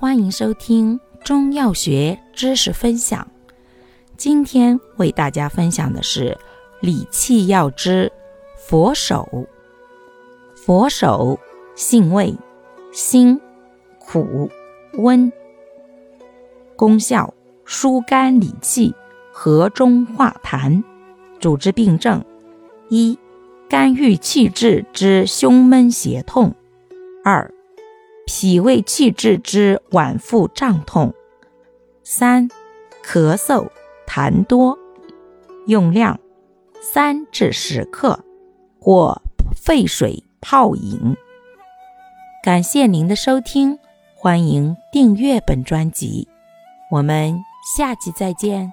欢迎收听中药学知识分享。今天为大家分享的是理气药之佛手。佛手性味辛、苦、温，功效疏肝理气、和中化痰。主治病症：一、肝郁气滞之胸闷胁痛；二、脾胃气滞之脘腹胀痛；三、咳嗽、痰多。用量：三至十克，或沸水泡饮。感谢您的收听，欢迎订阅本专辑，我们下期再见。